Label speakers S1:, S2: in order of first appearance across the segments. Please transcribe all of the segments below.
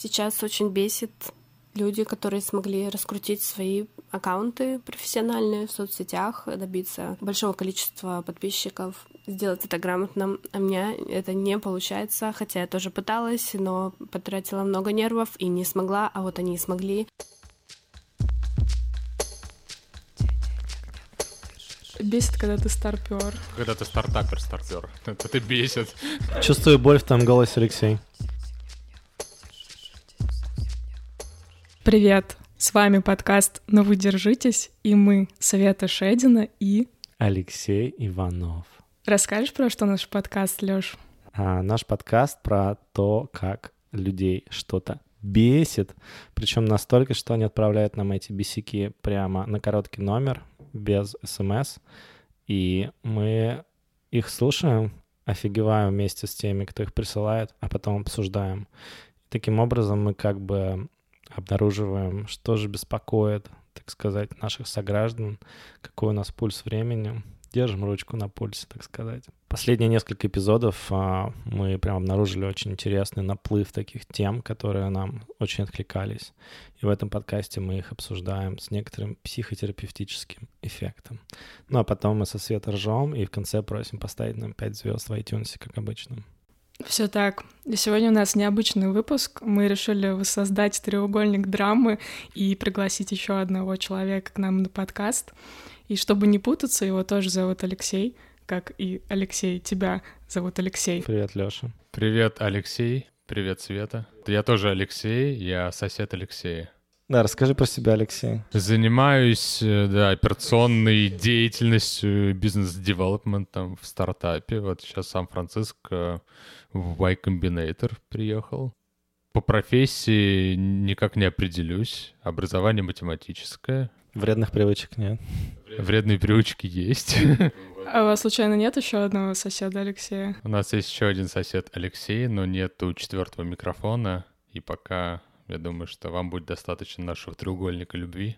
S1: Сейчас очень бесит люди, которые смогли раскрутить свои аккаунты профессиональные в соцсетях, добиться большого количества подписчиков, сделать это грамотно. А мне это не получается, хотя я тоже пыталась, но потратила много нервов и не смогла, а вот они смогли.
S2: Бесит, когда ты старпер.
S3: Когда ты стартапер, старпер. Это ты бесит.
S4: Чувствую боль в твоем голосе, Алексей.
S2: Привет! С вами подкаст «Но вы держитесь» и мы, Света Шедина и...
S4: Алексей Иванов.
S2: Расскажешь про что наш подкаст, Лёш?
S4: А, наш подкаст про то, как людей что-то бесит, причем настолько, что они отправляют нам эти бесики прямо на короткий номер, без смс, и мы их слушаем, офигеваем вместе с теми, кто их присылает, а потом обсуждаем. Таким образом мы как бы обнаруживаем, что же беспокоит, так сказать, наших сограждан, какой у нас пульс времени, держим ручку на пульсе, так сказать. Последние несколько эпизодов а, мы прям обнаружили очень интересный наплыв таких тем, которые нам очень откликались. И в этом подкасте мы их обсуждаем с некоторым психотерапевтическим эффектом. Ну а потом мы со света ржем и в конце просим поставить нам 5 звезд в iTunes, как обычно.
S2: Все так. Сегодня у нас необычный выпуск. Мы решили воссоздать треугольник драмы и пригласить еще одного человека к нам на подкаст. И чтобы не путаться, его тоже зовут Алексей, как и Алексей, тебя зовут Алексей.
S4: Привет, Лёша.
S3: Привет, Алексей. Привет, Света. Я тоже Алексей, я сосед Алексея.
S4: Да, расскажи про себя, Алексей.
S3: Занимаюсь, э, да, операционной деятельностью, бизнес-девелопментом в стартапе. Вот сейчас Сан-Франциско в Y Combinator приехал. По профессии никак не определюсь. Образование математическое.
S4: Вредных привычек нет.
S3: Вредные привычки есть.
S2: А у вас случайно нет еще одного соседа Алексея?
S3: У нас есть еще один сосед Алексей, но нету четвертого микрофона. И пока я думаю, что вам будет достаточно нашего треугольника любви,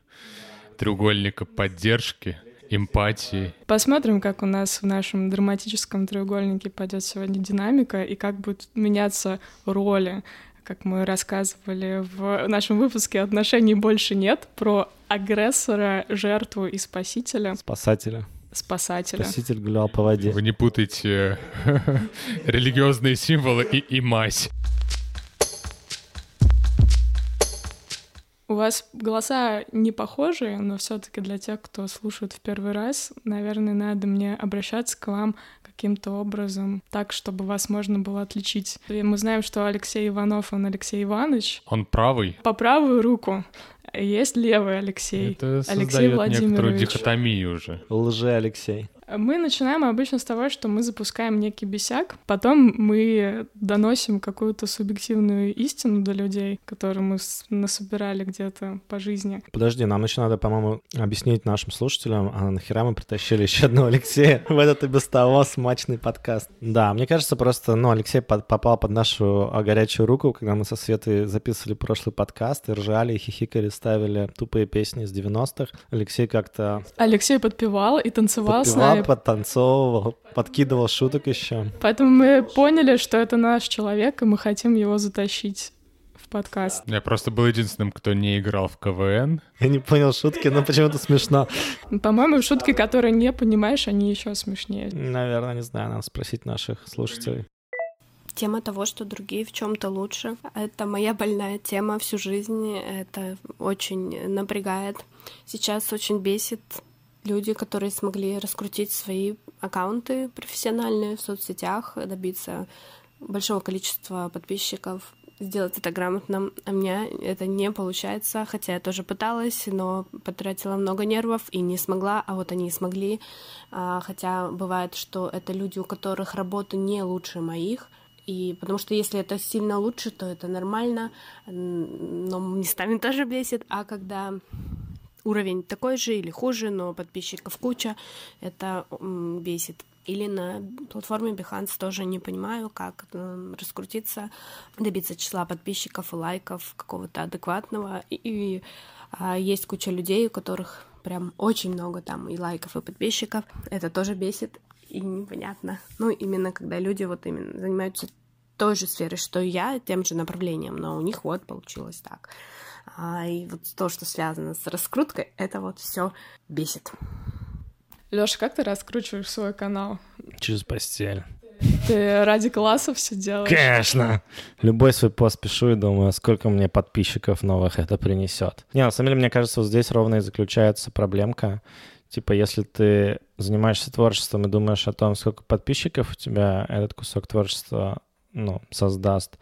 S3: треугольника поддержки, эмпатии.
S2: Посмотрим, как у нас в нашем драматическом треугольнике пойдет сегодня динамика и как будут меняться роли как мы рассказывали в нашем выпуске «Отношений больше нет» про агрессора, жертву и спасителя.
S4: Спасателя.
S2: Спасателя.
S4: Спаситель гулял по воде.
S3: Вы не путайте религиозные символы и, и мазь.
S2: Вас голоса не похожие, но все-таки для тех, кто слушает в первый раз, наверное, надо мне обращаться к вам каким-то образом так, чтобы вас можно было отличить. И мы знаем, что Алексей Иванов, он Алексей Иванович.
S3: Он правый.
S2: По правую руку. Есть левый Алексей.
S3: Это
S2: Алексей
S3: Владимирович. некоторую дихотомию уже.
S4: Лже Алексей.
S2: Мы начинаем обычно с того, что мы запускаем некий бесяк, потом мы доносим какую-то субъективную истину до людей, которую мы насобирали где-то по жизни.
S4: Подожди, нам еще надо, по-моему, объяснить нашим слушателям, а нахера мы притащили еще одного Алексея в этот и без того смачный подкаст. Да, мне кажется, просто, ну, Алексей под, попал под нашу горячую руку, когда мы со Светой записывали прошлый подкаст и ржали, и хихикали, ставили тупые песни из 90-х. Алексей как-то...
S2: Алексей подпевал и танцевал
S4: подпевал,
S2: с нами
S4: подтанцовывал, подкидывал шуток еще.
S2: Поэтому мы поняли, что это наш человек, и мы хотим его затащить в подкаст.
S3: Я просто был единственным, кто не играл в КВН.
S4: Я не понял шутки, но почему-то смешно.
S2: По-моему, шутки, которые не понимаешь, они еще смешнее.
S4: Наверное, не знаю, надо спросить наших слушателей.
S1: Тема того, что другие в чем-то лучше, это моя больная тема всю жизнь. Это очень напрягает. Сейчас очень бесит люди, которые смогли раскрутить свои аккаунты профессиональные в соцсетях, добиться большого количества подписчиков, сделать это грамотно. А мне это не получается, хотя я тоже пыталась, но потратила много нервов и не смогла, а вот они смогли. А, хотя бывает, что это люди, у которых работа не лучше моих, и потому что если это сильно лучше, то это нормально, но местами тоже бесит. А когда уровень такой же или хуже, но подписчиков куча, это бесит. Или на платформе Behance тоже не понимаю, как раскрутиться, добиться числа подписчиков и лайков какого-то адекватного. И, и а, есть куча людей, у которых прям очень много там и лайков, и подписчиков. Это тоже бесит и непонятно. Ну, именно когда люди вот именно занимаются той же сферы, что и я, тем же направлением, но у них вот получилось так. А, и вот то, что связано с раскруткой, это вот все бесит.
S2: Лёша, как ты раскручиваешь свой канал?
S4: Через постель.
S2: Ты ради классов все делаешь?
S4: Конечно. Любой свой пост пишу и думаю, сколько мне подписчиков новых это принесет. Не, на самом деле, мне кажется, вот здесь ровно и заключается проблемка. Типа, если ты занимаешься творчеством и думаешь о том, сколько подписчиков у тебя этот кусок творчества ну, создаст,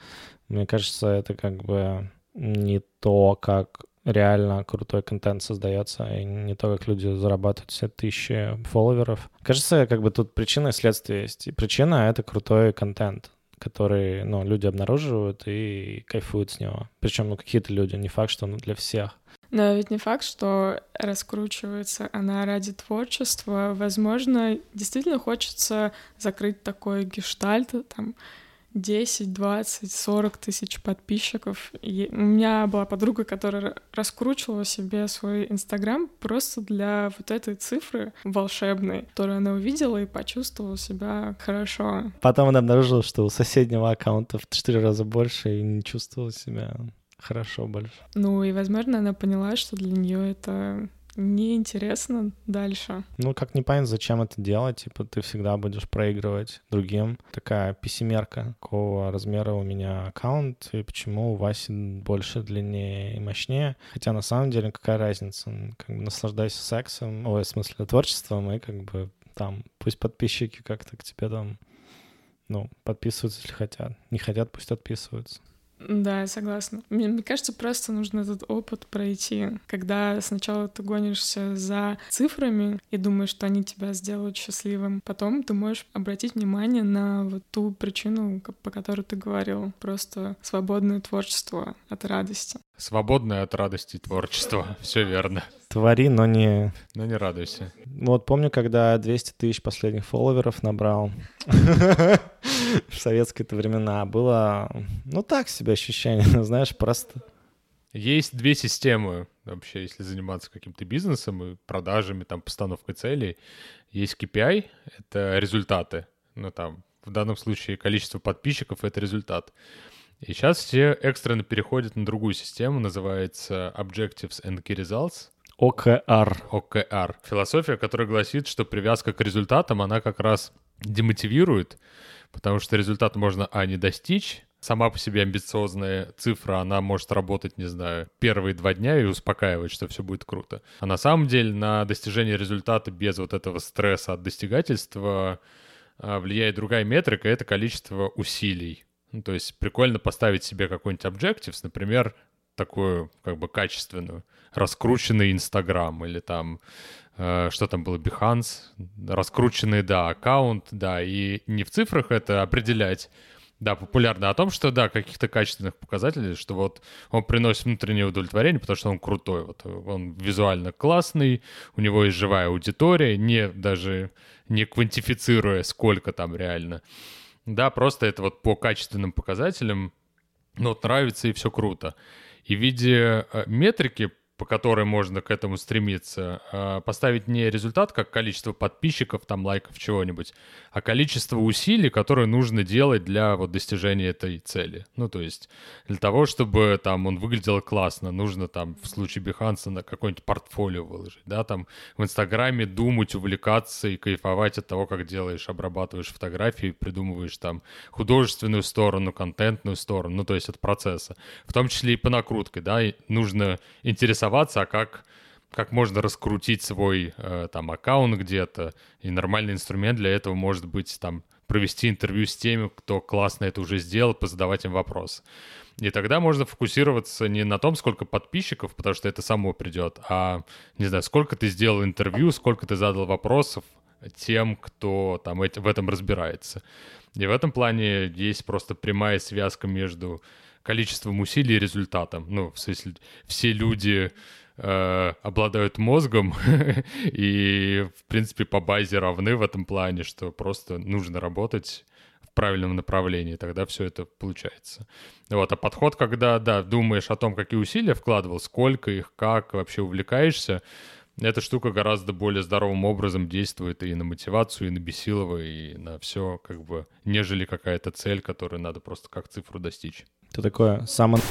S4: мне кажется, это как бы не то, как реально крутой контент создается, и не то, как люди зарабатывают все тысячи фолловеров. Кажется, как бы тут причина и следствие есть. И причина — это крутой контент который, ну, люди обнаруживают и кайфуют с него. Причем, ну, какие-то люди, не факт, что ну, для всех.
S2: Но ведь не факт, что раскручивается она ради творчества. Возможно, действительно хочется закрыть такой гештальт, там, 10, 20, 40 тысяч подписчиков. И у меня была подруга, которая раскручивала себе свой Инстаграм просто для вот этой цифры волшебной, которую она увидела и почувствовала себя хорошо.
S4: Потом она обнаружила, что у соседнего аккаунта в 4 раза больше и не чувствовала себя хорошо больше.
S2: Ну и, возможно, она поняла, что для нее это неинтересно дальше.
S4: Ну, как непонятно, зачем это делать, типа ты всегда будешь проигрывать другим. Такая пессимерка, какого размера у меня аккаунт, и почему у Васи больше, длиннее и мощнее. Хотя на самом деле какая разница? Как бы наслаждайся сексом, ой, в смысле творчеством, и как бы там пусть подписчики как-то к тебе там ну, подписываются, если хотят. Не хотят, пусть отписываются.
S2: Да, я согласна. Мне, мне кажется, просто нужно этот опыт пройти, когда сначала ты гонишься за цифрами и думаешь, что они тебя сделают счастливым. Потом ты можешь обратить внимание на вот ту причину, по которой ты говорил. Просто свободное творчество от радости.
S3: Свободное от радости творчество. Все верно.
S4: Твори, но не...
S3: Но не радуйся.
S4: Вот помню, когда 200 тысяч последних фолловеров набрал в советские-то времена, было, ну так себе ощущение, знаешь, просто...
S3: Есть две системы вообще, если заниматься каким-то бизнесом и продажами, там, постановкой целей. Есть KPI — это результаты. Ну, там, в данном случае количество подписчиков — это результат. И сейчас все экстренно переходят на другую систему, называется Objectives and Key Results.
S4: ОКР.
S3: ОКР. Философия, которая гласит, что привязка к результатам, она как раз демотивирует, потому что результат можно, а, не достичь, сама по себе амбициозная цифра, она может работать, не знаю, первые два дня и успокаивать, что все будет круто. А на самом деле на достижение результата без вот этого стресса от достигательства а, влияет другая метрика, это количество усилий. Ну, то есть прикольно поставить себе какой-нибудь objectives, например, такую как бы качественную, раскрученный Инстаграм или там э, что там было, Behance, раскрученный, да, аккаунт, да, и не в цифрах это определять, да, популярно о том, что, да, каких-то качественных показателей, что вот он приносит внутреннее удовлетворение, потому что он крутой, вот он визуально классный, у него есть живая аудитория, не даже не квантифицируя, сколько там реально. Да, просто это вот по качественным показателям, ну, вот нравится и все круто. И в виде э, метрики по которой можно к этому стремиться, а, поставить не результат как количество подписчиков, там, лайков, чего-нибудь, а количество усилий, которые нужно делать для вот достижения этой цели. Ну, то есть для того, чтобы там он выглядел классно, нужно там в случае Behance на какое-нибудь портфолио выложить, да, там в Инстаграме думать, увлекаться и кайфовать от того, как делаешь, обрабатываешь фотографии, придумываешь там художественную сторону, контентную сторону, ну, то есть от процесса. В том числе и по накруткой, да, и нужно интересоваться интересоваться, а как, как можно раскрутить свой э, там аккаунт где-то. И нормальный инструмент для этого может быть там провести интервью с теми, кто классно это уже сделал, позадавать им вопрос. И тогда можно фокусироваться не на том, сколько подписчиков, потому что это само придет, а, не знаю, сколько ты сделал интервью, сколько ты задал вопросов тем, кто там в этом разбирается. И в этом плане есть просто прямая связка между количеством усилий и результатом. Ну, в смысле, все люди э, обладают мозгом и, в принципе, по базе равны в этом плане, что просто нужно работать в правильном направлении, тогда все это получается. Вот, а подход, когда, да, думаешь о том, какие усилия вкладывал, сколько их, как вообще увлекаешься, Эта штука гораздо более здоровым образом действует и на мотивацию, и на бесилово, и на все, как бы, нежели какая-то цель, которую надо просто как цифру достичь.
S4: Это такое самое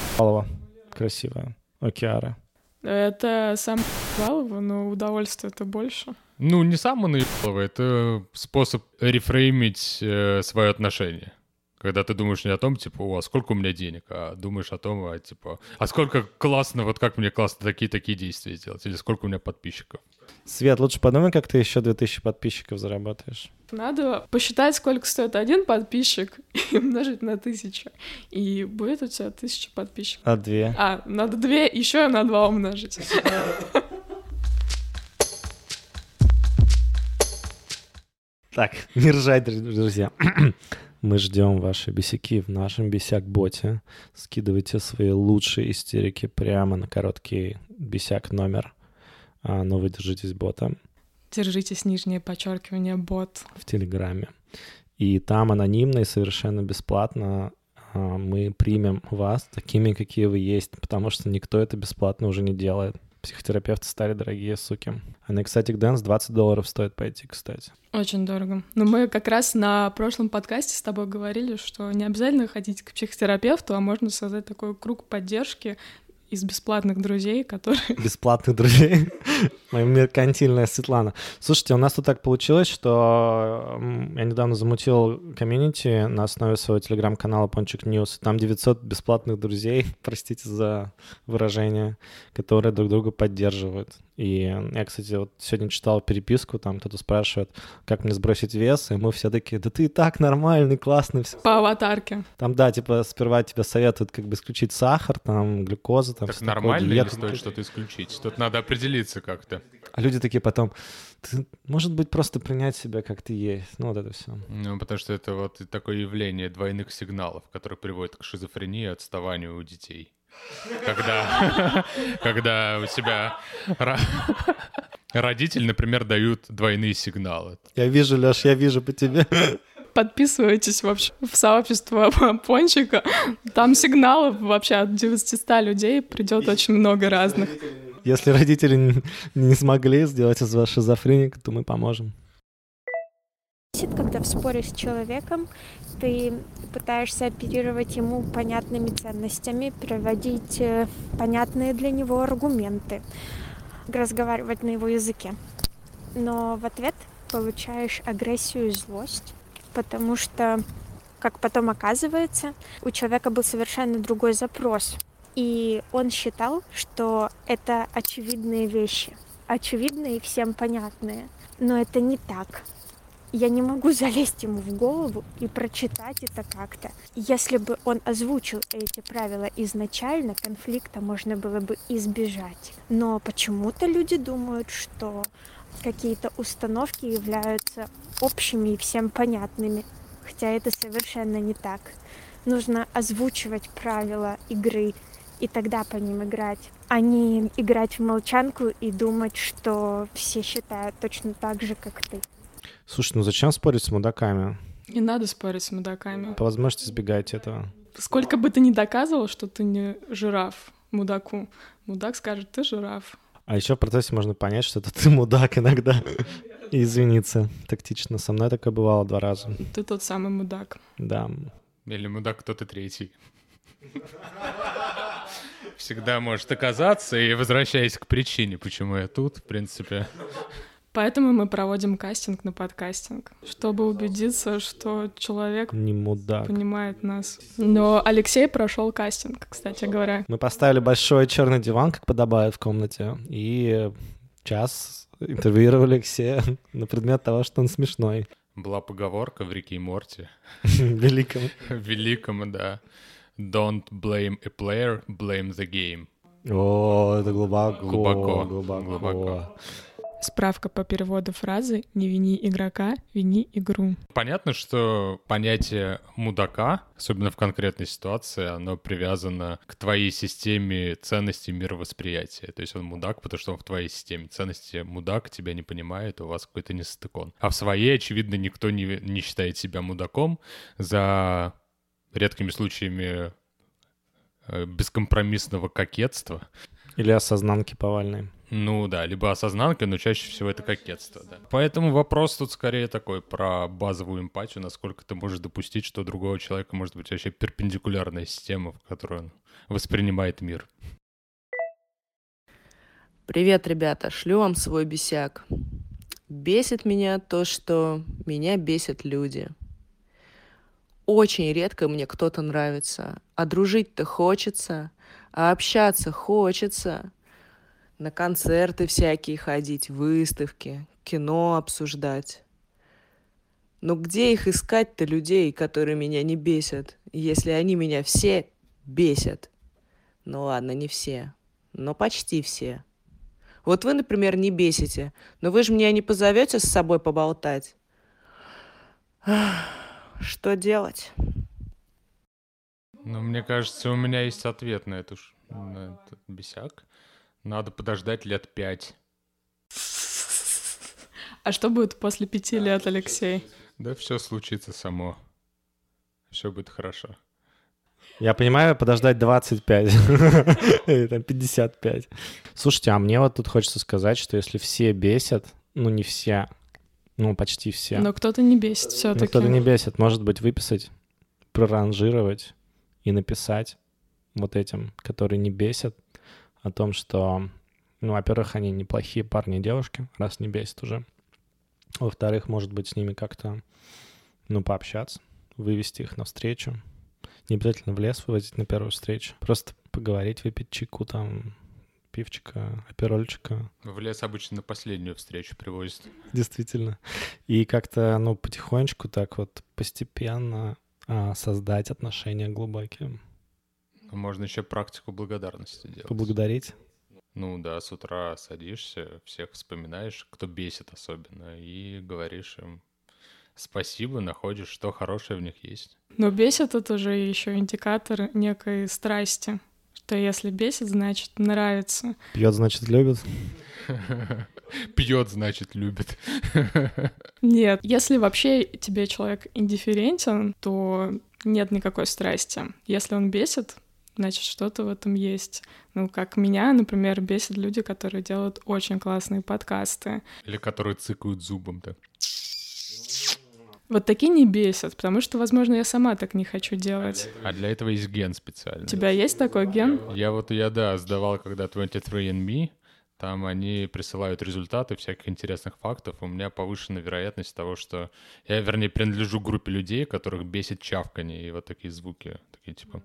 S4: красивое. Океара.
S2: Это сам Балова, но удовольствие это больше.
S3: Ну, не самое наебалово, это способ рефреймить э, свое отношение. Когда ты думаешь не о том, типа, о, а сколько у меня денег, а думаешь о том, а, типа, а сколько классно, вот как мне классно такие-такие действия сделать, или сколько у меня подписчиков.
S4: Свет, лучше подумай, как ты еще 2000 подписчиков заработаешь.
S2: Надо посчитать, сколько стоит один подписчик и умножить на тысячу. И будет у тебя тысяча подписчиков.
S4: А две?
S2: А, надо две, еще на два умножить.
S4: Так, не ржать, друзья. Мы ждем ваши бесяки в нашем бесяк-боте. Скидывайте свои лучшие истерики прямо на короткий бесяк номер. А, но вы держитесь бота.
S2: Держитесь нижнее подчеркивание бот.
S4: В Телеграме. И там анонимно и совершенно бесплатно а, мы примем вас такими, какие вы есть, потому что никто это бесплатно уже не делает. Психотерапевты стали дорогие суки. А на Exotic Dance 20 долларов стоит пойти, кстати.
S2: Очень дорого. Но мы как раз на прошлом подкасте с тобой говорили, что не обязательно ходить к психотерапевту, а можно создать такой круг поддержки, из бесплатных друзей, которые...
S4: Бесплатных друзей? Моя меркантильная Светлана. Слушайте, у нас тут так получилось, что я недавно замутил комьюнити на основе своего телеграм-канала Пончик News. Там 900 бесплатных друзей, простите за выражение, которые друг друга поддерживают. И я, кстати, вот сегодня читал переписку, там кто-то спрашивает, как мне сбросить вес, и мы все такие, да ты и так нормальный, классный.
S2: По аватарке.
S4: Там, да, типа сперва тебе советуют как бы исключить сахар, там, глюкозу, там.
S3: Так нормально или стоит что-то исключить? Тут надо определиться как-то.
S4: А люди такие потом, ты, может быть, просто принять себя как ты есть. Ну, вот это все.
S3: Ну, потому что это вот такое явление двойных сигналов, которое приводит к шизофрении и отставанию у детей когда, когда у тебя родители, например, дают двойные сигналы.
S4: Я вижу, Леш, я вижу по тебе.
S2: Подписывайтесь вообще в сообщество Пончика. Там сигналов вообще от 900 людей придет очень много разных.
S4: Если родители не смогли сделать из вас шизофреник, то мы поможем
S5: когда в споре с человеком ты пытаешься оперировать ему понятными ценностями, приводить э, понятные для него аргументы, разговаривать на его языке. Но в ответ получаешь агрессию и злость, потому что, как потом оказывается, у человека был совершенно другой запрос. И он считал, что это очевидные вещи, очевидные и всем понятные. Но это не так я не могу залезть ему в голову и прочитать это как-то. Если бы он озвучил эти правила изначально, конфликта можно было бы избежать. Но почему-то люди думают, что какие-то установки являются общими и всем понятными, хотя это совершенно не так. Нужно озвучивать правила игры и тогда по ним играть, а не играть в молчанку и думать, что все считают точно так же, как ты.
S4: Слушай, ну зачем спорить с мудаками?
S2: Не надо спорить с мудаками.
S4: По возможности избегайте этого.
S2: Сколько бы ты ни доказывал, что ты не жираф мудаку, мудак скажет, ты жираф.
S4: А еще в процессе можно понять, что это ты мудак иногда. И извиниться тактично. Со мной такое бывало два раза.
S2: Ты тот самый мудак.
S4: Да.
S3: Или мудак кто-то третий. Всегда может оказаться, и возвращаясь к причине, почему я тут, в принципе,
S2: Поэтому мы проводим кастинг на подкастинг, чтобы убедиться, что человек
S4: не мудак.
S2: понимает нас. Но Алексей прошел кастинг, кстати говоря.
S4: Мы поставили большой черный диван, как подобает в комнате, и час интервьюировали Алексея на предмет того, что он смешной.
S3: Была поговорка в Рике и Морти.
S4: Великом.
S3: Великом, да. Don't blame a player, blame the game.
S4: О, это глубоко.
S3: Глубоко.
S4: Глубоко. глубоко.
S2: Справка по переводу фразы «Не вини игрока, вини игру».
S3: Понятно, что понятие мудака, особенно в конкретной ситуации, оно привязано к твоей системе ценностей мировосприятия. То есть он мудак, потому что он в твоей системе ценностей мудак, тебя не понимает, у вас какой-то нестыкон. А в своей, очевидно, никто не, не считает себя мудаком за редкими случаями э, бескомпромиссного кокетства.
S4: Или осознанки Повальной.
S3: Ну да, либо осознанка, но чаще всего это кокетство, да. Поэтому вопрос тут скорее такой про базовую эмпатию, насколько ты можешь допустить, что у другого человека может быть вообще перпендикулярная система, в которой он воспринимает мир.
S6: Привет, ребята, шлю вам свой бесяк. Бесит меня то, что меня бесят люди. Очень редко мне кто-то нравится, а дружить-то хочется, а общаться хочется на концерты всякие ходить, выставки, кино обсуждать. Но где их искать-то людей, которые меня не бесят, если они меня все бесят? Ну ладно, не все, но почти все. Вот вы, например, не бесите, но вы же меня не позовете с собой поболтать. Что делать?
S3: Ну, мне кажется, у меня есть ответ на, эту, на этот бесяк. Надо подождать лет пять.
S2: А что будет после пяти лет, Алексей?
S3: Да все случится само. Все будет хорошо.
S4: Я понимаю, подождать 25, там 55. Слушайте, а мне вот тут хочется сказать, что если все бесят, ну не все, ну почти все.
S2: Но кто-то не бесит все-таки.
S4: Кто-то не бесит. Может быть, выписать, проранжировать и написать вот этим, которые не бесят, о том, что, ну, во-первых, они неплохие парни и девушки, раз не бесит уже. Во-вторых, может быть, с ними как-то, ну, пообщаться, вывести их навстречу. Не обязательно в лес вывозить на первую встречу. Просто поговорить, выпить чайку там, пивчика, аперольчика.
S3: В лес обычно на последнюю встречу привозят.
S4: Действительно. И как-то, ну, потихонечку так вот постепенно а, создать отношения глубокие.
S3: Можно еще практику благодарности делать.
S4: Поблагодарить?
S3: Ну да, с утра садишься, всех вспоминаешь, кто бесит особенно, и говоришь им спасибо, находишь, что хорошее в них есть.
S2: Но бесит это уже еще индикатор некой страсти. Что если бесит, значит нравится.
S4: Пьет, значит любит.
S3: Пьет, значит любит.
S2: Нет, если вообще тебе человек индифферентен, то нет никакой страсти. Если он бесит, значит, что-то в этом есть. Ну, как меня, например, бесят люди, которые делают очень классные подкасты.
S3: Или которые цыкают зубом так.
S2: Вот такие не бесят, потому что, возможно, я сама так не хочу делать.
S3: А для этого есть ген специальный.
S2: У тебя есть такой ген?
S3: Я вот, я, да, сдавал когда 23andMe, там они присылают результаты всяких интересных фактов. У меня повышена вероятность того, что я, вернее, принадлежу группе людей, которых бесит чавканье и вот такие звуки. Такие типа...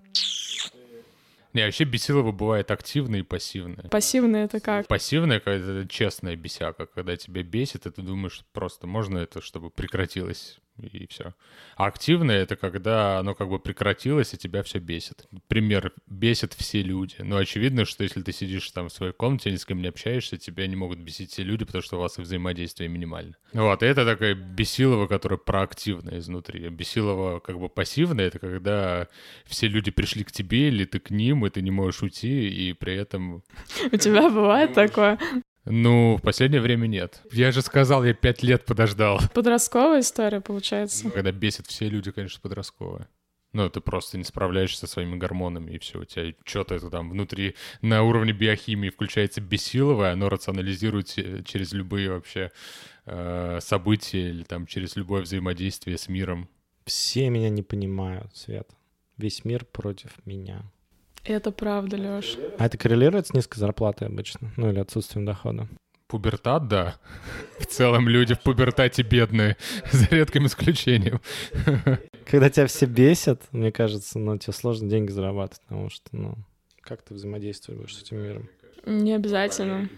S3: Не, вообще бесилово бывает активное и пассивное.
S2: Пассивное это как?
S3: Пассивное, когда это честная бесяка, когда тебя бесит, и ты думаешь, просто можно это, чтобы прекратилось и все. А активное — это когда оно как бы прекратилось, и тебя все бесит. Пример, бесит все люди. Но очевидно, что если ты сидишь там в своей комнате, ни с кем не общаешься, тебя не могут бесить все люди, потому что у вас и взаимодействие минимально. Вот, и это такая бесилова, которая проактивная изнутри. Бесилова как бы пассивная — это когда все люди пришли к тебе, или ты к ним, и ты не можешь уйти, и при этом...
S2: У тебя бывает такое?
S3: Ну, в последнее время нет. Я же сказал, я пять лет подождал.
S2: Подростковая история, получается.
S3: Когда бесит все люди, конечно, подростковая. Ну, ты просто не справляешься со своими гормонами, и все, у тебя что-то это там внутри на уровне биохимии включается бесиловое, оно рационализирует через любые вообще э, события или там через любое взаимодействие с миром.
S4: Все меня не понимают, Свет. Весь мир против меня.
S2: Это правда, Лёш.
S4: А это коррелирует с низкой зарплатой обычно? Ну или отсутствием дохода?
S3: Пубертат, да. В целом люди в пубертате бедные, за редким исключением.
S4: Когда тебя все бесят, мне кажется, ну, тебе сложно деньги зарабатывать, потому что, ну, как ты взаимодействуешь с этим миром?
S2: Не обязательно.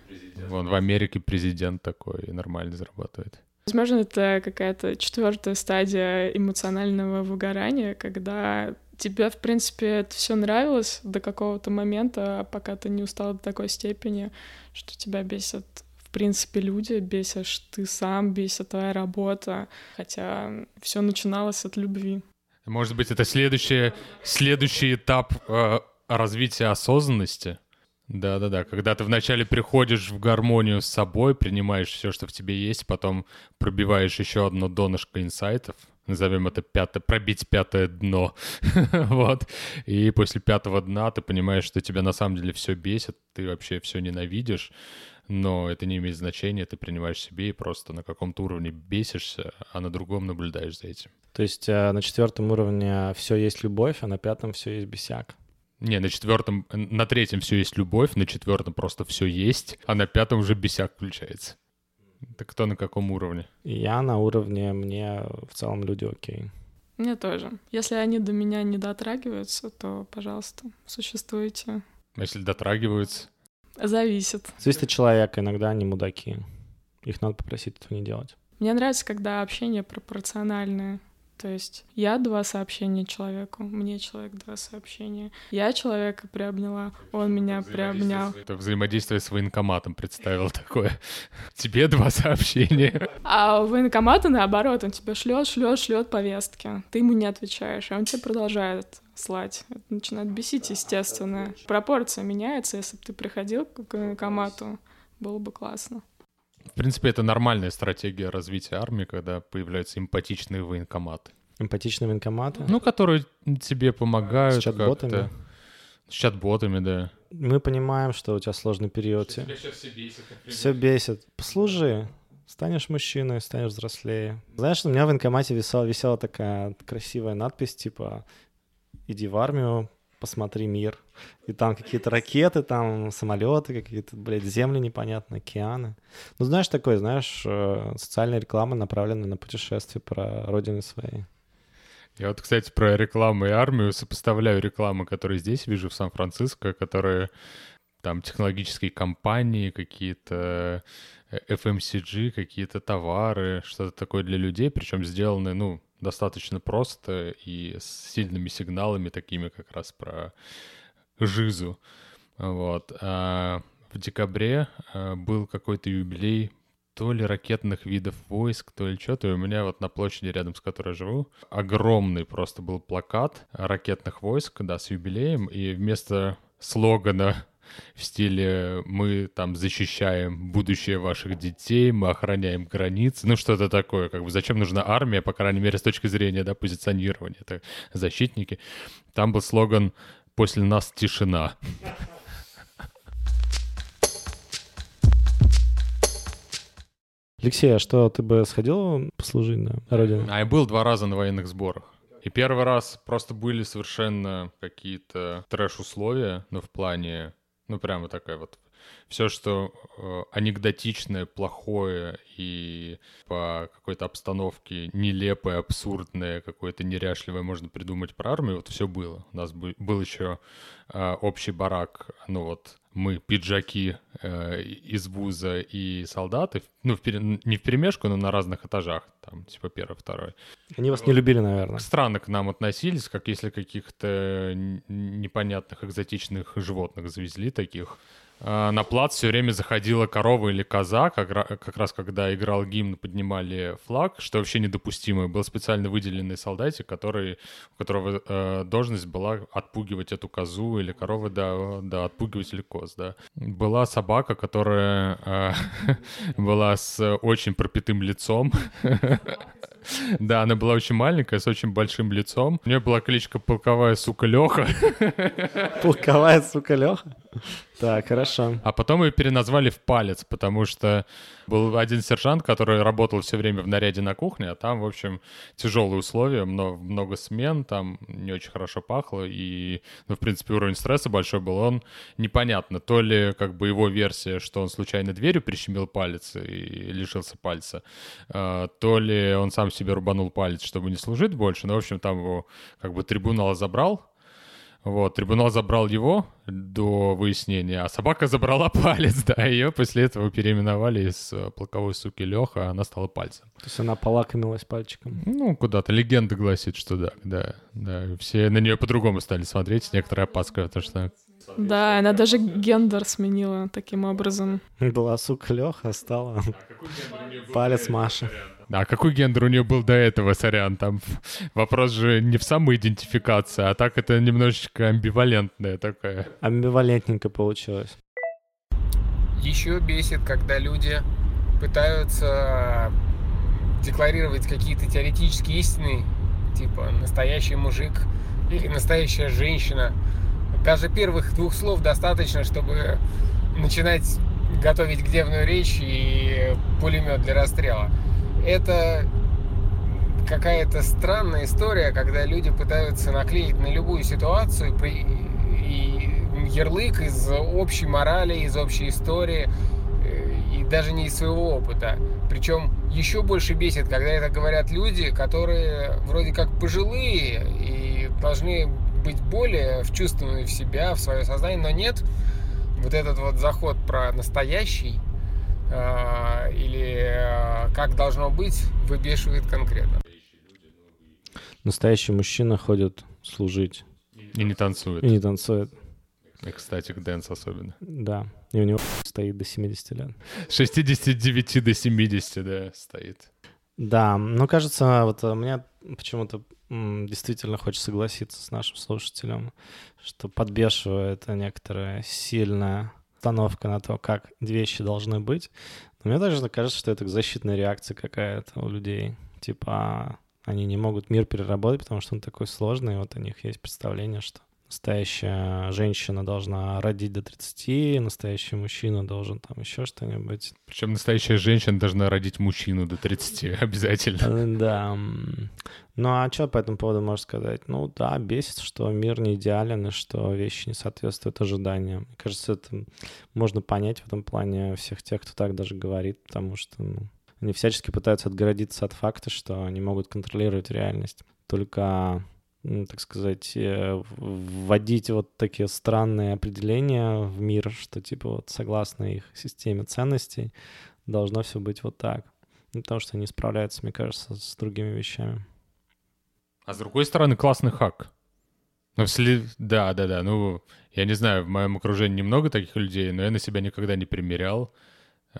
S3: Вон в Америке президент такой и нормально зарабатывает.
S2: Возможно, это какая-то четвертая стадия эмоционального выгорания, когда тебе, в принципе, это все нравилось до какого-то момента, пока ты не устал до такой степени, что тебя бесят в принципе люди, бесишь ты сам, бесит твоя работа, хотя все начиналось от любви.
S3: Может быть, это следующий, следующий этап э, развития осознанности? Да-да-да, когда ты вначале приходишь в гармонию с собой, принимаешь все, что в тебе есть, потом пробиваешь еще одно донышко инсайтов, назовем это пятое, пробить пятое дно, вот, и после пятого дна ты понимаешь, что тебя на самом деле все бесит, ты вообще все ненавидишь, но это не имеет значения, ты принимаешь себе и просто на каком-то уровне бесишься, а на другом наблюдаешь за этим.
S4: То есть э, на четвертом уровне все есть любовь, а на пятом все есть бесяк.
S3: Не, на четвертом, на третьем все есть любовь, на четвертом просто все есть, а на пятом уже бесяк включается. Так кто на каком уровне?
S4: Я на уровне, мне в целом люди окей.
S2: Мне тоже. Если они до меня не дотрагиваются, то, пожалуйста, существуйте.
S3: А если дотрагиваются?
S2: Зависит.
S4: Зависит от человека, иногда они мудаки. Их надо попросить этого не делать.
S2: Мне нравится, когда общение пропорциональное. То есть я два сообщения человеку, мне человек два сообщения. Я человека приобняла, он меня приобнял.
S3: Это взаимодействие с военкоматом представил такое. Тебе два сообщения.
S2: А у военкомата наоборот, он тебе шлет, шлет, шлет повестки. Ты ему не отвечаешь, а он тебе продолжает слать. Это начинает бесить, естественно. Пропорция меняется, если бы ты приходил к военкомату, было бы классно.
S3: В принципе, это нормальная стратегия развития армии, когда появляются эмпатичные военкоматы.
S4: Эмпатичные военкоматы?
S3: Ну, которые тебе помогают.
S4: С чат-ботами?
S3: С чат-ботами, да.
S4: Мы понимаем, что у тебя сложный период.
S3: Что тебя сейчас все бесит.
S4: Все бесит. Послужи. Станешь мужчиной, станешь взрослее. Знаешь, у меня в военкомате висела, висела такая красивая надпись, типа «Иди в армию, посмотри мир». И там какие-то ракеты, там самолеты, какие-то, блядь, земли непонятные, океаны. Ну, знаешь, такое, знаешь, э, социальная реклама, направленная на путешествия про родины своей.
S3: Я вот, кстати, про рекламу и армию сопоставляю рекламы, которые здесь вижу в Сан-Франциско, которые там технологические компании, какие-то э, FMCG, какие-то товары, что-то такое для людей, причем сделаны, ну, достаточно просто и с сильными сигналами, такими как раз про жизу. Вот. А в декабре а, был какой-то юбилей то ли ракетных видов войск, то ли что-то. И у меня вот на площади, рядом с которой я живу, огромный просто был плакат ракетных войск, да, с юбилеем. И вместо слогана в стиле «мы там защищаем будущее ваших детей, мы охраняем границы», ну что-то такое, как бы зачем нужна армия, по крайней мере, с точки зрения, да, позиционирования, это защитники. Там был слоган «после нас тишина».
S4: Алексей, а что, ты бы сходил послужить на родину?
S3: А я был два раза на военных сборах. И первый раз просто были совершенно какие-то трэш-условия, ну, в плане, ну, прямо такая вот все, что э, анекдотичное, плохое и по какой-то обстановке нелепое, абсурдное, какое-то неряшливое можно придумать про армию, вот все было. У нас был еще э, общий барак, ну вот мы пиджаки э, из вуза и солдаты, ну, в не в перемешку, но на разных этажах, там, типа первый, второй.
S4: Они вас не любили, наверное.
S3: Странно к нам относились, как если каких-то непонятных экзотичных животных завезли таких. А, на плац все время заходила корова или коза, как, как раз когда играл гимн, поднимали флаг, что вообще недопустимо. Был специально выделенный солдатик, который, у которого э, должность была отпугивать эту козу или корову, да, да, отпугивать или коз, да. Была собака, которая э, была с очень пропитым лицом. Да, она была очень маленькая, с очень большим лицом. У нее была кличка Полковая сука Леха.
S4: Полковая сука Леха? Так, хорошо.
S3: А потом ее переназвали в палец, потому что был один сержант, который работал все время в наряде на кухне, а там, в общем, тяжелые условия, много, много смен, там не очень хорошо пахло, и, ну, в принципе, уровень стресса большой был. Он непонятно, то ли как бы его версия, что он случайно дверью прищемил палец и лишился пальца, а, то ли он сам себе рубанул палец, чтобы не служить больше, но, в общем, там его как бы трибунал забрал, вот, трибунал забрал его до выяснения, а собака забрала палец, да, ее после этого переименовали из э, полковой суки Леха, а она стала пальцем.
S4: То есть она полакомилась пальчиком?
S3: Ну, куда-то легенда гласит, что да, да, да. Все на нее по-другому стали смотреть с некоторой опаской, потому что
S2: да, она даже гендер сменила таким образом.
S4: Была сука Леха, стала палец Маша.
S3: А какой гендер у нее был до этого, сорян? Там вопрос же не в самоидентификации, а так это немножечко амбивалентная такая.
S4: Амбивалентненько получилось.
S7: Еще бесит, когда люди пытаются декларировать какие-то теоретические истины, типа настоящий мужик или настоящая женщина. Даже первых двух слов достаточно, чтобы начинать готовить гневную речь и пулемет для расстрела. Это какая-то странная история, когда люди пытаются наклеить на любую ситуацию и ярлык из общей морали, из общей истории э, и даже не из своего опыта. Причем еще больше бесит, когда это говорят люди, которые вроде как пожилые и должны быть более вчувствованы в себя, в свое сознание, но нет. Вот этот вот заход про настоящий или э, как должно быть, выбешивает конкретно.
S4: Настоящий мужчина ходит служить.
S3: И не танцует.
S4: И не танцует.
S3: И, кстати, K-dance особенно.
S4: Да. И у него стоит до 70 лет.
S3: С 69 до 70, да, стоит.
S4: Да, ну, кажется, вот э, мне почему-то действительно хочется согласиться с нашим слушателем, что подбешивает некоторая сильная установка на то, как вещи должны быть. Но мне даже кажется, что это защитная реакция какая-то у людей. Типа, они не могут мир переработать, потому что он такой сложный, и вот у них есть представление, что настоящая женщина должна родить до 30, настоящий мужчина должен там еще что-нибудь.
S3: Причем настоящая женщина должна родить мужчину до 30 обязательно.
S4: Э, да. Ну а что по этому поводу можешь сказать? Ну да, бесит, что мир не идеален и что вещи не соответствуют ожиданиям. Мне кажется, это можно понять в этом плане всех тех, кто так даже говорит, потому что ну, они всячески пытаются отгородиться от факта, что они могут контролировать реальность. Только так сказать, э, вводить вот такие странные определения в мир, что типа вот согласно их системе ценностей должно все быть вот так. Ну, потому что они справляются, мне кажется, с другими вещами.
S3: А с другой стороны, классный хак. Ну, вслед... да, да, да. Ну, я не знаю, в моем окружении немного таких людей, но я на себя никогда не примерял.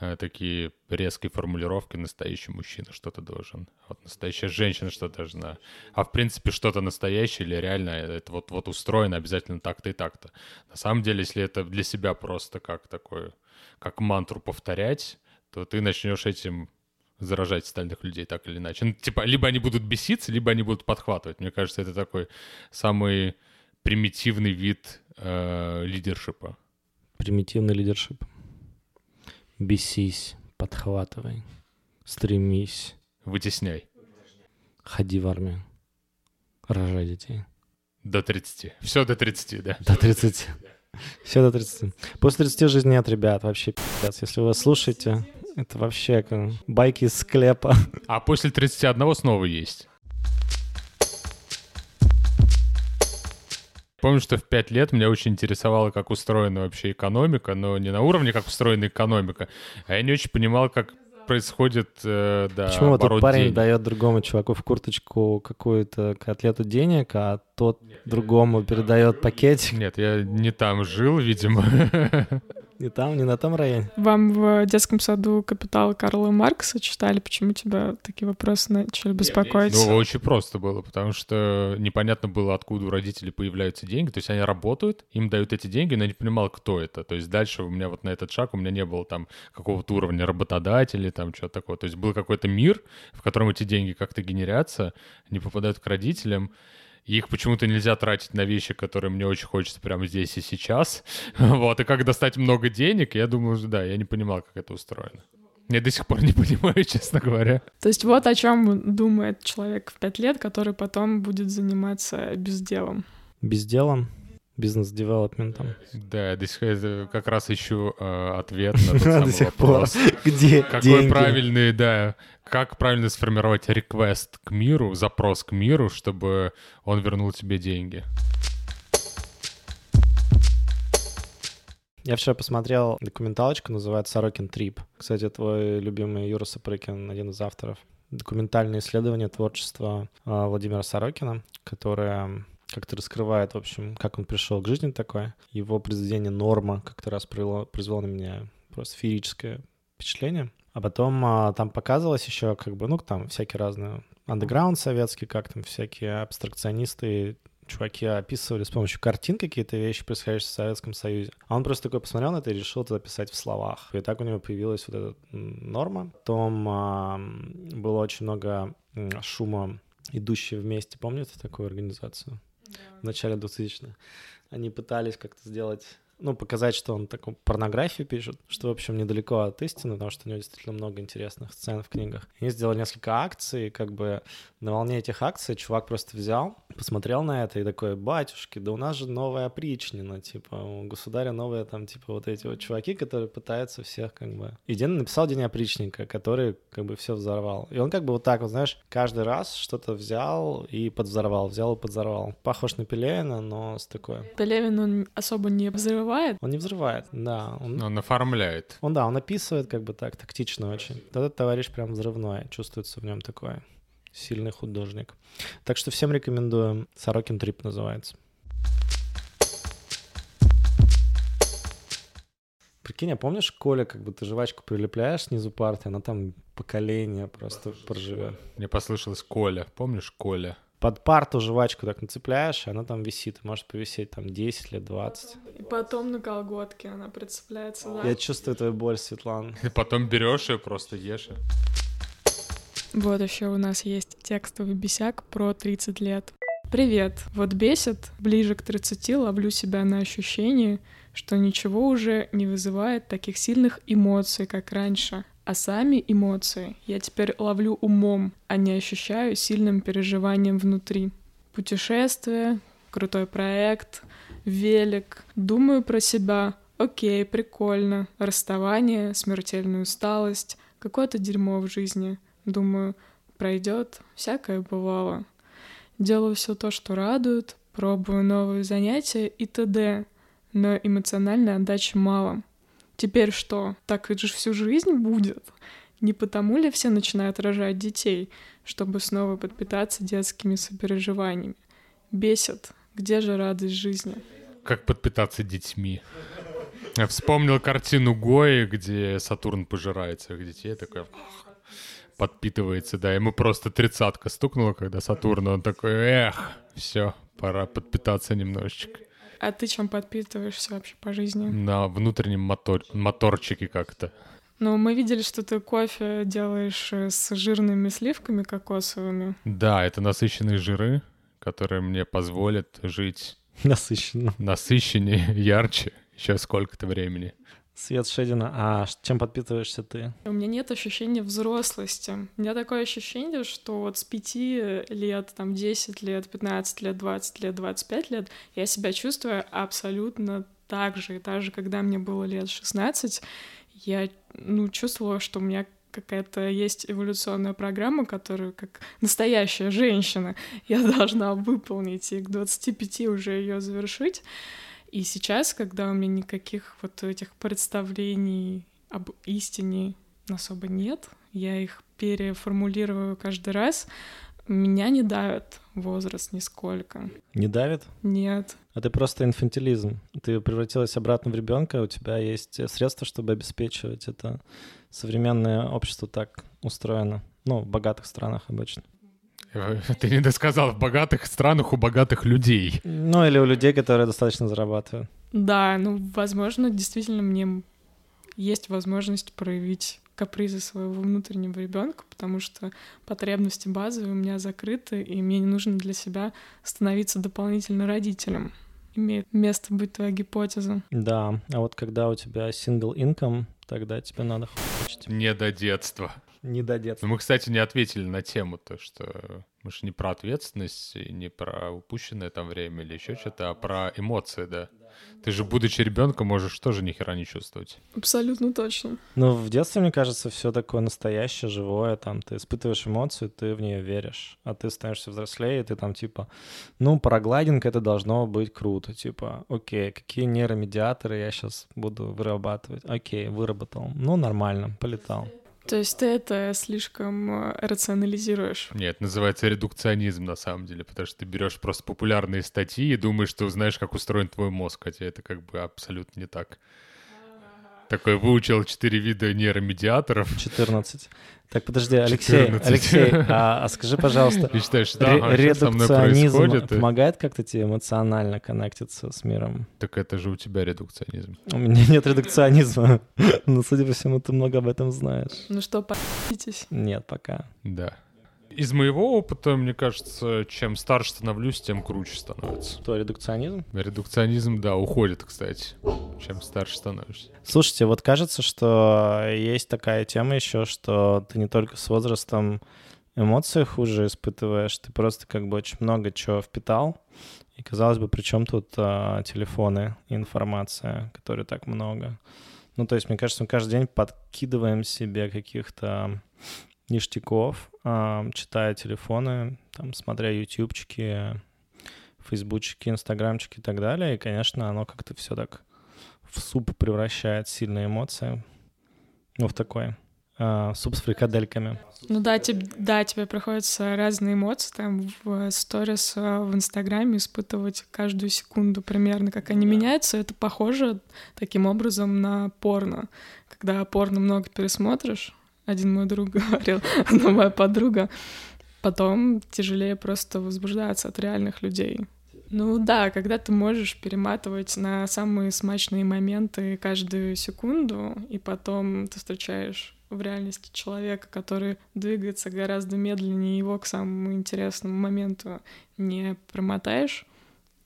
S3: Э, такие резкие формулировки «настоящий мужчина что-то должен», вот «настоящая женщина что-то должна». А в принципе что-то настоящее или реально это вот, вот устроено обязательно так-то и так-то. На самом деле, если это для себя просто как такое, как мантру повторять, то ты начнешь этим заражать остальных людей так или иначе. Ну, типа, либо они будут беситься, либо они будут подхватывать. Мне кажется, это такой самый примитивный вид э, лидершипа.
S4: Примитивный лидершип. Бесись, подхватывай, стремись.
S3: Вытесняй.
S4: Ходи в армию. Рожай детей.
S3: До 30. Все до 30, да.
S4: До 30. Все до 30. После 30 жизни нет, ребят, вообще пи***ц. Если вы слушаете, это вообще как байки из склепа.
S3: А после 31 снова есть. Помню, что в пять лет меня очень интересовало, как устроена вообще экономика, но не на уровне, как устроена экономика, а я не очень понимал, как происходит, э, да,
S4: Почему вот этот парень денег. дает другому чуваку в курточку какую-то котлету денег, а тот Нет, другому я... передает пакетик?
S3: Нет, я не там жил, видимо.
S4: Не там, не на том районе.
S2: Вам в детском саду «Капитал» Карла Маркса читали? Почему тебя такие вопросы начали беспокоить?
S3: Ну, очень просто было, потому что непонятно было, откуда у родителей появляются деньги. То есть они работают, им дают эти деньги, но я не понимал, кто это. То есть дальше у меня вот на этот шаг у меня не было там какого-то уровня работодателя, там что-то такое. То есть был какой-то мир, в котором эти деньги как-то генерятся, они попадают к родителям, их почему-то нельзя тратить на вещи, которые мне очень хочется прямо здесь и сейчас. Вот, и как достать много денег, я думаю, да, я не понимал, как это устроено. Я до сих пор не понимаю, честно говоря.
S2: То есть вот о чем думает человек в пять лет, который потом будет заниматься безделом.
S4: Безделом? Бизнес-девелопментом.
S3: Да, до сих как раз ищу э, ответ на тот самый
S4: до сих
S3: вопрос.
S4: Пор. Где
S3: Какой
S4: деньги?
S3: правильный, да, как правильно сформировать реквест к миру, запрос к миру, чтобы он вернул тебе деньги?
S4: Я вчера посмотрел документалочку, называется «Сорокин Трип». Кстати, твой любимый Юра Сапрыкин, один из авторов. Документальное исследование творчества э, Владимира Сорокина, которое как-то раскрывает, в общем, как он пришел к жизни такой. Его произведение «Норма» как-то раз произвело, произвело на меня просто феерическое впечатление. А потом а, там показывалось еще как бы, ну, там всякие разные андеграунд советский, как там всякие абстракционисты, чуваки описывали с помощью картин какие-то вещи, происходящие в Советском Союзе. А он просто такой посмотрел на это и решил это записать в словах. И так у него появилась вот эта норма. Потом а, было очень много шума идущие вместе. Помните такую организацию? В начале 2000-х. Они пытались как-то сделать ну, показать, что он такую порнографию пишет, что, в общем, недалеко от истины, потому что у него действительно много интересных сцен в книгах. Они сделали несколько акций, как бы на волне этих акций чувак просто взял, посмотрел на это и такой, батюшки, да у нас же новая опричнина, типа, у государя новые там, типа, вот эти вот чуваки, которые пытаются всех, как бы... И День написал День опричника, который, как бы, все взорвал. И он, как бы, вот так вот, знаешь, каждый раз что-то взял и подвзорвал, взял и подвзорвал. Похож на Пелевина, но с такой...
S2: Пелевин, он особо не взрывает.
S4: Он не взрывает, да. Он,
S3: Он оформляет.
S4: он да, он описывает, как бы так, тактично очень. Этот товарищ прям взрывной, чувствуется в нем такой сильный художник. Так что всем рекомендую. Сорокин Трип называется. Прикинь, а помнишь, Коля, как бы ты жвачку прилепляешь снизу парты, она там поколение просто проживет.
S3: Мне послышалось Коля. Помнишь Коля?
S4: Под парту жвачку так нацепляешь, и она там висит. Может повисеть там 10 лет, 20.
S2: И потом на колготке она прицепляется, да.
S4: Я чувствую твою боль, Светлана.
S3: И потом берешь ее, просто ешь.
S2: Вот еще у нас есть текстовый бесяк про 30 лет. Привет. Вот бесит, ближе к 30 ловлю себя на ощущении, что ничего уже не вызывает таких сильных эмоций, как раньше. А сами эмоции я теперь ловлю умом, а не ощущаю сильным переживанием внутри. Путешествие, крутой проект, велик. Думаю про себя. Окей, прикольно. Расставание, смертельная усталость, какое-то дерьмо в жизни. Думаю, пройдет, всякое бывало. Делаю все то, что радует, пробую новые занятия и т.д. Но эмоциональной отдачи мало. Теперь что, так и же всю жизнь будет? Не потому ли все начинают рожать детей, чтобы снова подпитаться детскими сопереживаниями? Бесит. Где же радость жизни?
S3: Как подпитаться детьми? Я вспомнил картину Гои, где Сатурн пожирает своих детей, такой подпитывается, да, ему просто тридцатка стукнула, когда Сатурн, он такой, эх, все, пора подпитаться немножечко.
S2: А ты чем подпитываешься вообще по жизни?
S3: На внутреннем мотор, моторчике как-то.
S2: Ну, мы видели, что ты кофе делаешь э, с жирными сливками кокосовыми.
S3: Да, это насыщенные жиры, которые мне позволят жить
S4: Насыщенно.
S3: насыщеннее, ярче еще сколько-то времени.
S4: Свет Шедина, а чем подпитываешься ты?
S2: У меня нет ощущения взрослости. У меня такое ощущение, что вот с пяти лет, там, 10 лет, 15 лет, 20 лет, 25 лет я себя чувствую абсолютно так же. И даже когда мне было лет 16, я, ну, чувствовала, что у меня какая-то есть эволюционная программа, которую, как настоящая женщина, я должна выполнить и к 25 уже ее завершить. И сейчас, когда у меня никаких вот этих представлений об истине особо нет, я их переформулирую каждый раз, меня не давит возраст нисколько.
S4: Не давит?
S2: Нет.
S4: А ты просто инфантилизм. Ты превратилась обратно в ребенка, у тебя есть средства, чтобы обеспечивать это. Современное общество так устроено. Ну, в богатых странах обычно.
S3: Ты не досказал, в богатых странах у богатых людей.
S4: Ну, или у людей, которые достаточно зарабатывают.
S2: Да, ну, возможно, действительно мне есть возможность проявить капризы своего внутреннего ребенка, потому что потребности базовые у меня закрыты, и мне не нужно для себя становиться дополнительно родителем. Имеет место быть твоя гипотеза.
S4: Да, а вот когда у тебя single income, тогда тебе надо.
S3: Не до детства.
S4: Не до детства.
S3: Ну, мы, кстати, не ответили на тему, то, что мы же не про ответственность, и не про упущенное там время или еще что-то, а про эмоции, да. Ты же, будучи ребенком, можешь тоже ни хера не чувствовать.
S2: Абсолютно точно.
S4: Ну, в детстве, мне кажется, все такое настоящее, живое, там, ты испытываешь эмоцию, ты в нее веришь, а ты становишься взрослее, и ты там, типа, ну, параглайдинг — это должно быть круто, типа, окей, какие нейромедиаторы я сейчас буду вырабатывать? Окей, выработал, ну, нормально, полетал.
S2: То есть ты это слишком э, рационализируешь.
S3: Нет, называется редукционизм на самом деле, потому что ты берешь просто популярные статьи и думаешь, что узнаешь, как устроен твой мозг, хотя это как бы абсолютно не так. Такой выучил четыре вида нейромедиаторов
S4: 14. Так, подожди, Алексей,
S3: 14.
S4: Алексей, а, а скажи, пожалуйста,
S3: и считаешь, что
S4: ре- редукционизм помогает как-то тебе эмоционально коннектиться с миром?
S3: Так это же у тебя редукционизм.
S4: У меня нет редукционизма, но, судя по всему, ты много об этом знаешь.
S2: Ну что, по***тесь.
S4: Нет, пока.
S3: Да. Из моего опыта, мне кажется, чем старше становлюсь, тем круче становится.
S4: То редукционизм?
S3: Редукционизм, да, уходит, кстати, чем старше становишься.
S4: Слушайте, вот кажется, что есть такая тема еще, что ты не только с возрастом эмоции хуже испытываешь, ты просто как бы очень много чего впитал, и казалось бы, при чем тут а, телефоны и информация, которой так много. Ну, то есть, мне кажется, мы каждый день подкидываем себе каких-то ништяков, читая телефоны, там, смотря ютубчики, фейсбучики, инстаграмчики и так далее. И, конечно, оно как-то все так в суп превращает сильные эмоции. Ну, в такой а, суп с фрикадельками.
S2: Ну да, тебе, да, тебе приходится разные эмоции там в сторис а, в Инстаграме испытывать каждую секунду примерно, как они меняются. Это похоже таким образом на порно. Когда порно много пересмотришь, один мой друг говорил, но моя подруга, потом тяжелее просто возбуждаться от реальных людей. Ну да, когда ты можешь перематывать на самые смачные моменты каждую секунду, и потом ты встречаешь в реальности человека, который двигается гораздо медленнее, его к самому интересному моменту не промотаешь,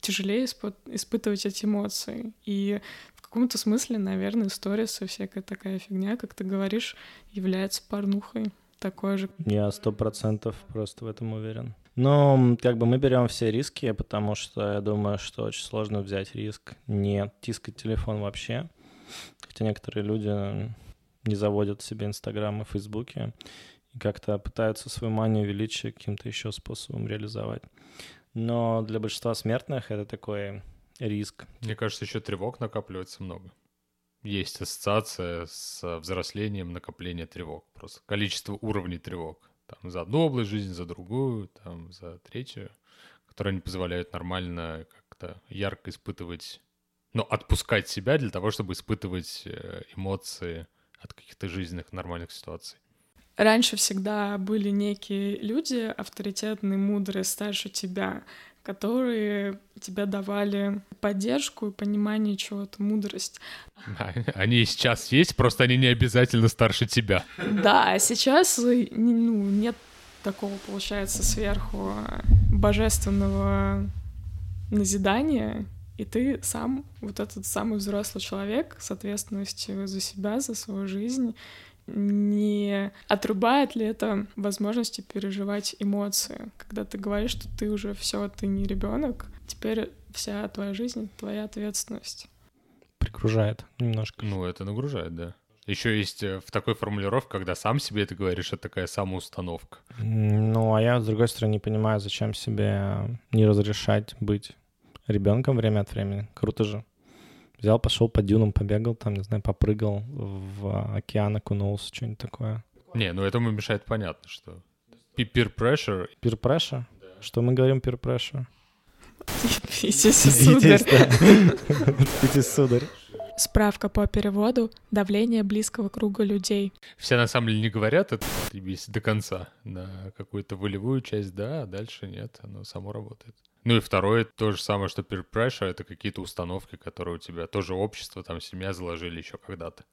S2: тяжелее испы- испытывать эти эмоции. И каком-то смысле, наверное, сторис и всякая такая фигня, как ты говоришь, является порнухой. Такой же.
S4: Я сто процентов просто в этом уверен. Но как бы мы берем все риски, потому что я думаю, что очень сложно взять риск не тискать телефон вообще. Хотя некоторые люди не заводят себе Инстаграм и Фейсбуке и как-то пытаются свою манию величия каким-то еще способом реализовать. Но для большинства смертных это такой риск.
S3: Мне кажется, еще тревог накапливается много. Есть ассоциация с взрослением накопления тревог. Просто количество уровней тревог. Там за одну область жизни, за другую, там за третью, которые не позволяют нормально как-то ярко испытывать, ну, отпускать себя для того, чтобы испытывать э, эмоции от каких-то жизненных нормальных ситуаций.
S2: Раньше всегда были некие люди, авторитетные, мудрые, старше тебя, которые тебе давали поддержку и понимание чего-то, мудрость.
S3: Они и сейчас есть, просто они не обязательно старше тебя.
S2: Да, а сейчас ну, нет такого, получается, сверху божественного назидания, и ты сам, вот этот самый взрослый человек с ответственностью за себя, за свою жизнь, не отрубает ли это возможности переживать эмоции, когда ты говоришь, что ты уже все, ты не ребенок, теперь вся твоя жизнь твоя ответственность.
S4: Пригружает немножко.
S3: Ну, это нагружает, да. Еще есть э, в такой формулировке, когда сам себе это говоришь, это такая самоустановка.
S4: Ну, а я, с другой стороны, не понимаю, зачем себе не разрешать быть ребенком время от времени. Круто же. Взял, пошел по дюнам, побегал там, не знаю, попрыгал, в океан окунулся, что-нибудь такое.
S3: Не, ну этому мешает понятно, что peer pressure.
S4: Peer pressure? Да. Что мы говорим peer pressure? Питесь, сударь.
S2: Справка по переводу «Давление близкого круга людей».
S3: Все на самом деле не говорят это до конца. На какую-то волевую часть да, а дальше нет, оно само работает. Ну и второе, то же самое, что peer pressure, это какие-то установки, которые у тебя тоже общество, там семья заложили еще когда-то.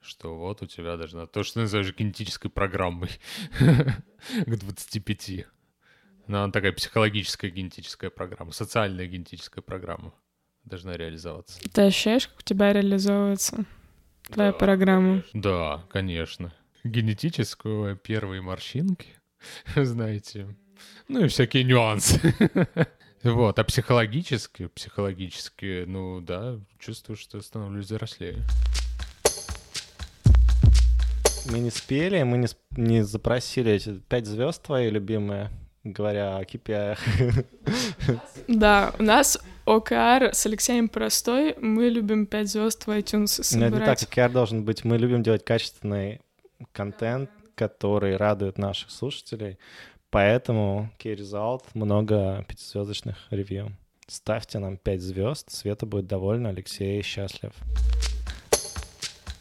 S3: Что вот у тебя должна... То, что ты называешь генетической программой к 25. Но она такая психологическая генетическая программа, социальная генетическая программа должна реализоваться.
S2: Ты ощущаешь, как у тебя реализовывается твоя да, программа?
S3: Да, конечно. Генетическую первые морщинки, знаете, ну и всякие нюансы. Вот, а психологически, психологически, ну да, чувствую, что становлюсь взрослее.
S4: Мы не спели, мы не, не запросили эти пять звезд твои любимые, говоря о KPI.
S2: Да, у нас ОКР с Алексеем простой. Мы любим 5 звезд в iTunes собирать.
S4: Но это не так, ОКР должен быть. Мы любим делать качественный контент, который радует наших слушателей. Поэтому Key Result много пятизвездочных ревью. Ставьте нам 5 звезд, Света будет довольна, Алексей счастлив.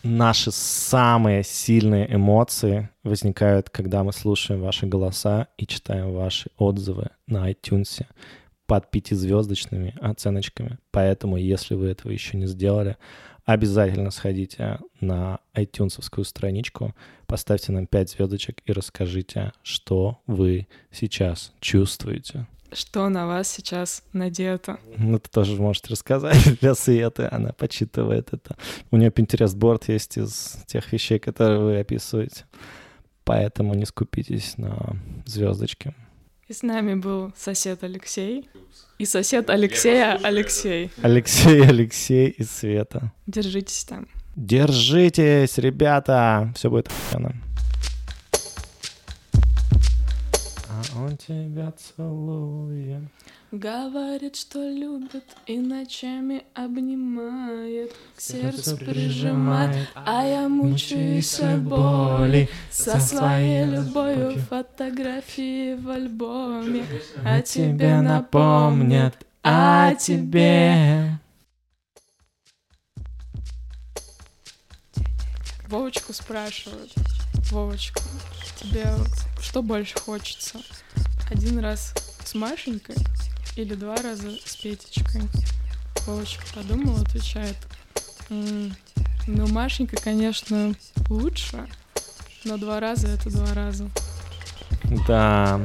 S4: Наши самые сильные эмоции возникают, когда мы слушаем ваши голоса и читаем ваши отзывы на iTunes под пятизвездочными оценочками. Поэтому, если вы этого еще не сделали, обязательно сходите на iTunes страничку, поставьте нам 5 звездочек и расскажите, что вы сейчас чувствуете.
S2: Что на вас сейчас надето?
S4: Ну, ты тоже можете рассказать для Светы, она почитывает это. У нее Pinterest-борд есть из тех вещей, которые вы описываете. Поэтому не скупитесь на звездочки.
S2: И с нами был сосед Алексей. И сосед Алексея Алексей.
S4: Алексей, Алексей и Света.
S2: Держитесь там.
S4: Держитесь, ребята. Все будет охуенно. А он тебя целует.
S2: Говорит, что любит и ночами обнимает, к сердцу прижимает, а я мучаюсь от боли со своей любовью фотографии в альбоме, а тебе напомнят о тебе. Вовочку спрашивают. Вовочка, тебе что больше хочется? Один раз с Машенькой или два раза с Петечкой. Вовочка подумал, отвечает. «М, Ну, Машенька, конечно, лучше, но два раза это два раза.
S4: Да,